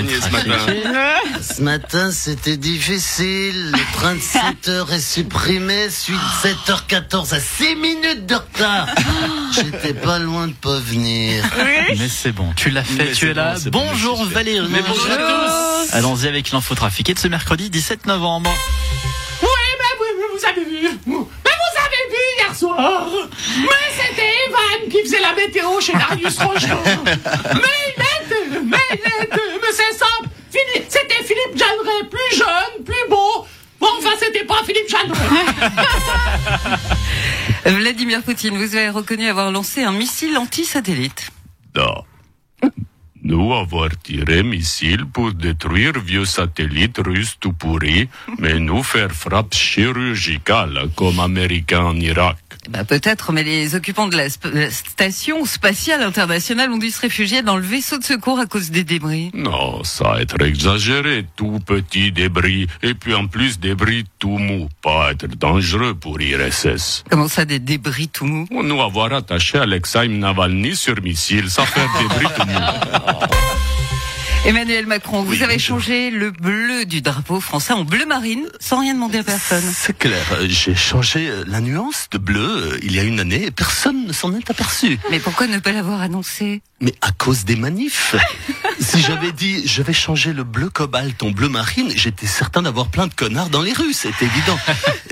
ce matin. Ce matin, c'était difficile. Le train de 7 heures est supprimé. Suite 7h14 à 6 minutes de retard. J'étais pas loin de pas venir. Mais c'est bon, tu l'as fait, Mais tu es là. bon, bonjour. Valérie. Mais bonjour à tous. Allons-y avec l'info trafiquée de ce mercredi 17 novembre. Oui, mais oui, mais vous avez vu. Mais vous avez vu hier soir. Mais c'était Evan qui faisait la météo chez Darius Rochon. mais il était, mais il était, mais c'est simple. Philippe- C'était Philippe Jeanneret, plus jeune, plus beau. Bon, enfin, Philippe. Vladimir Poutine, vous avez reconnu avoir lancé un missile anti-satellite. Da. Nous avoir tiré missile pour détruire vieux satellites russes tout pourris, mais nous faire frappe chirurgicale comme Américains en Irak. Bah peut-être, mais les occupants de la, sp- station spatiale internationale ont dû se réfugier dans le vaisseau de secours à cause des débris. Non, ça être exagéré, tout petit débris, et puis en plus débris tout mou, pas être dangereux pour IRSS. Comment ça, des débris tout mous? Nous avoir attaché Alexei Navalny sur missile, ça fait débris tout mou. Emmanuel Macron, vous avez changé le bleu du drapeau français en bleu marine sans rien demander à personne. C'est clair, euh, j'ai changé euh, la nuance de bleu euh, il y a une année et personne ne s'en est aperçu. Mais pourquoi ne pas l'avoir annoncé? Mais à cause des manifs. si j'avais dit je vais changer le bleu cobalt en bleu marine, j'étais certain d'avoir plein de connards dans les rues, c'est évident.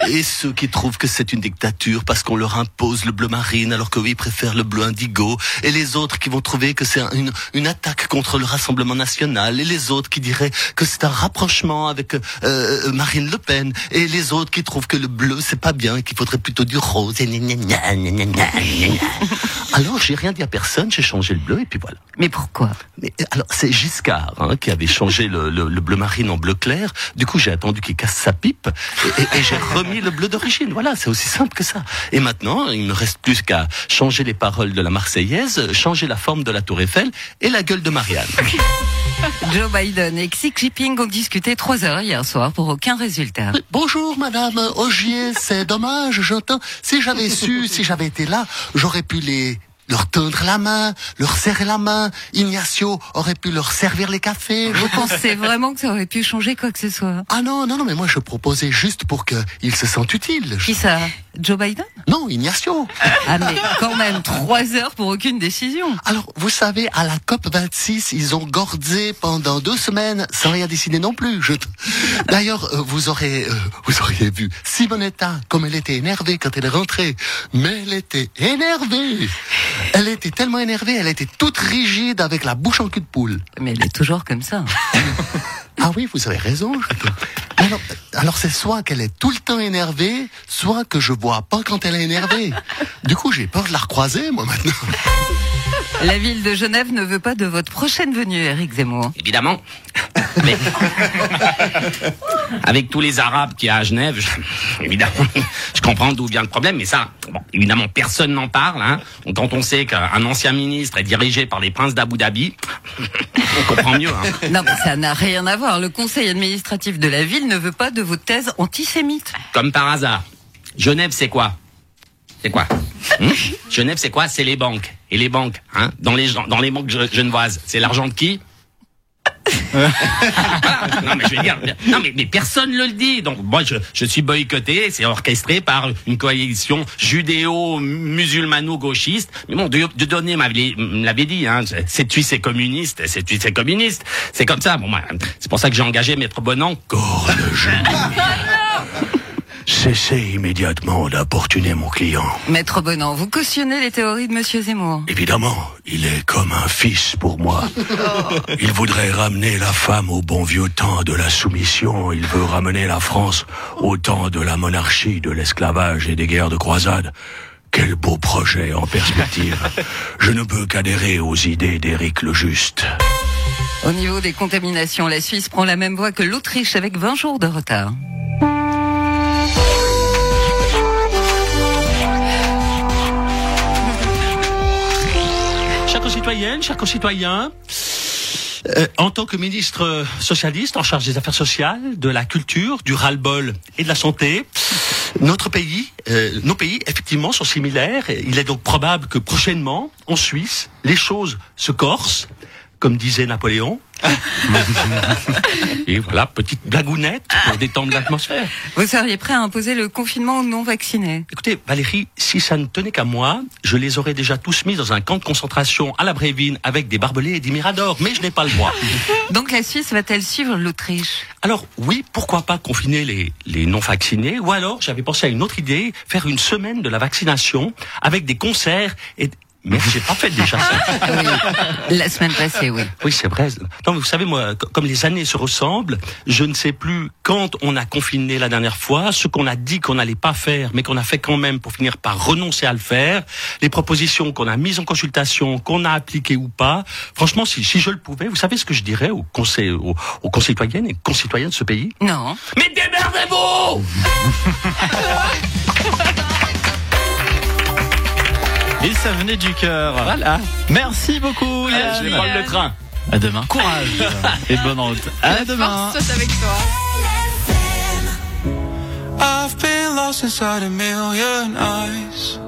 Et ceux qui trouvent que c'est une dictature parce qu'on leur impose le bleu marine alors qu'eux ils préfèrent le bleu indigo. Et les autres qui vont trouver que c'est un- une, une attaque contre le Rassemblement national. Et les autres qui diraient que c'est un rapprochement avec euh, euh, Marine Le Pen. Et les autres qui trouvent que le bleu c'est pas bien et qu'il faudrait plutôt du rose. Alors j'ai rien dit à personne, j'ai changé le bleu et puis voilà. Mais pourquoi? Mais alors c'est Giscard hein, qui avait changé le, le- le bleu marine en bleu clair. Du coup j'ai attendu qu'il casse sa pipe et, et- et j'ai remis le bleu d'origine. Voilà, c'est aussi simple que ça. Et maintenant il me reste plus qu'à changer les paroles de la Marseillaise, changer la forme de la Tour Eiffel et la gueule de Marianne. Joe Biden et Xi Jinping ont discuté trois heures hier soir pour aucun résultat. Bonjour Madame Ogier, c'est dommage, j'entends. Si j'avais su, si j'avais été là, j'aurais pu les leur tendre la main, leur serrer la main. Ignacio aurait pu leur servir les cafés. Vous pensez vraiment que ça aurait pu changer quoi que ce soit? Ah non, non, non, mais moi je proposais juste pour qu'ils se sentent utiles. Qui ça? Joe Biden? Non, Ignacio. Ah mais quand même trois heures pour aucune décision. Alors, vous savez, à la COP 26, ils ont gordé pendant deux semaines sans rien décider non plus. Je... D'ailleurs, euh, vous aurez, euh, vous auriez vu Simonetta comme elle était énervée quand elle est rentrée. Mais elle était énervée. Elle était tellement énervée, elle était toute rigide avec la bouche en cul de poule. Mais elle est toujours comme ça. Ah oui, vous avez raison. je- Alors, alors c'est soit qu'elle est tout le temps énervée, soit que je vois pas quand elle est énervée. Du coup, j'ai peur de la recroiser, moi, maintenant. La ville de Genève ne veut pas de votre prochaine venue, Eric Zemmour. Évidemment. Mais avec tous les Arabes qu'il y a à Genève, je- évidemment, je comprends d'où vient le problème, mais ça, bon, évidemment, personne n'en parle. Hein. Quand on sait qu'un ancien ministre est dirigé par les princes d'Abu Dhabi, on comprend mieux. Hein. Non, mais ça n'a rien à voir. Le conseil administratif de la ville ne veut pas de vos thèses antisémites. Comme par hasard. Genève, c'est quoi? C'est quoi? Hmm Genève, c'est quoi? C'est les banques. Et les banques, hein dans les dans les banques ge- genevoises, c'est l'argent de qui? Non mais je veux dire, non mais, mais personne ne le dit. Donc moi je, je suis boycotté, c'est orchestré par une coalition judéo-musulmano-gauchiste. Mais bon, de, de donner m'avait me l'avait dit, hein, c'est tu c'est communiste, c'est tu c'est communiste. C'est comme ça. Bon, c'est pour ça que j'ai engagé Maître Bonan. Cessez immédiatement d'importuner mon client. Maître Bonan, vous cautionnez les théories de Monsieur Zemmour. Évidemment, il est comme un fils pour moi. Il voudrait ramener la femme au bon vieux temps de la soumission. Il veut ramener la France au temps de la monarchie, de l'esclavage et des guerres de croisade. Quel beau projet en perspective. Je ne peux qu'adhérer aux idées d'Éric le Juste. Au niveau des contaminations, la Suisse prend la même voie que l'Autriche avec 20 jours de retard. Chers concitoyens, euh, en tant que ministre socialiste en charge des affaires sociales, de la culture, du ras-le-bol et de la santé, notre pays, euh, nos pays, effectivement, sont similaires. Il est donc probable que prochainement, en Suisse, les choses se corsent, comme disait Napoléon. Et voilà, petite blagounette pour détendre l'atmosphère. Vous seriez prêt à imposer le confinement aux non vaccinés Écoutez, Valérie, si ça ne tenait qu'à moi, je les aurais déjà tous mis dans un camp de concentration à la Brévine avec des barbelés et des miradors, mais je n'ai pas le droit. Donc la Suisse va-t-elle suivre l'Autriche? Alors oui, pourquoi pas confiner les, les non vaccinés Ou alors, j'avais pensé à une autre idée, faire une semaine de la vaccination avec des concerts et... Mais j'ai pas fait déjà ça. Oui, la semaine passée, oui. Oui, c'est vrai. Non, mais vous savez, moi, co- comme les années se ressemblent, je ne sais plus quand on a confiné la dernière fois, ce qu'on a dit qu'on n'allait pas faire, mais qu'on a fait quand même pour finir par renoncer à le faire, les propositions qu'on a mises en consultation, qu'on a appliquées ou pas. Franchement, si, si je le pouvais, vous savez ce que je dirais aux, conseils, aux, aux concitoyennes et concitoyens de ce pays? Non. Mais démerdez-vous Et ça venait du cœur. Voilà. Merci beaucoup. Yann. Je vais prendre le train. À demain. Courage. Et bonne route. À demain. Force soit avec toi. I've been lost inside a million eyes.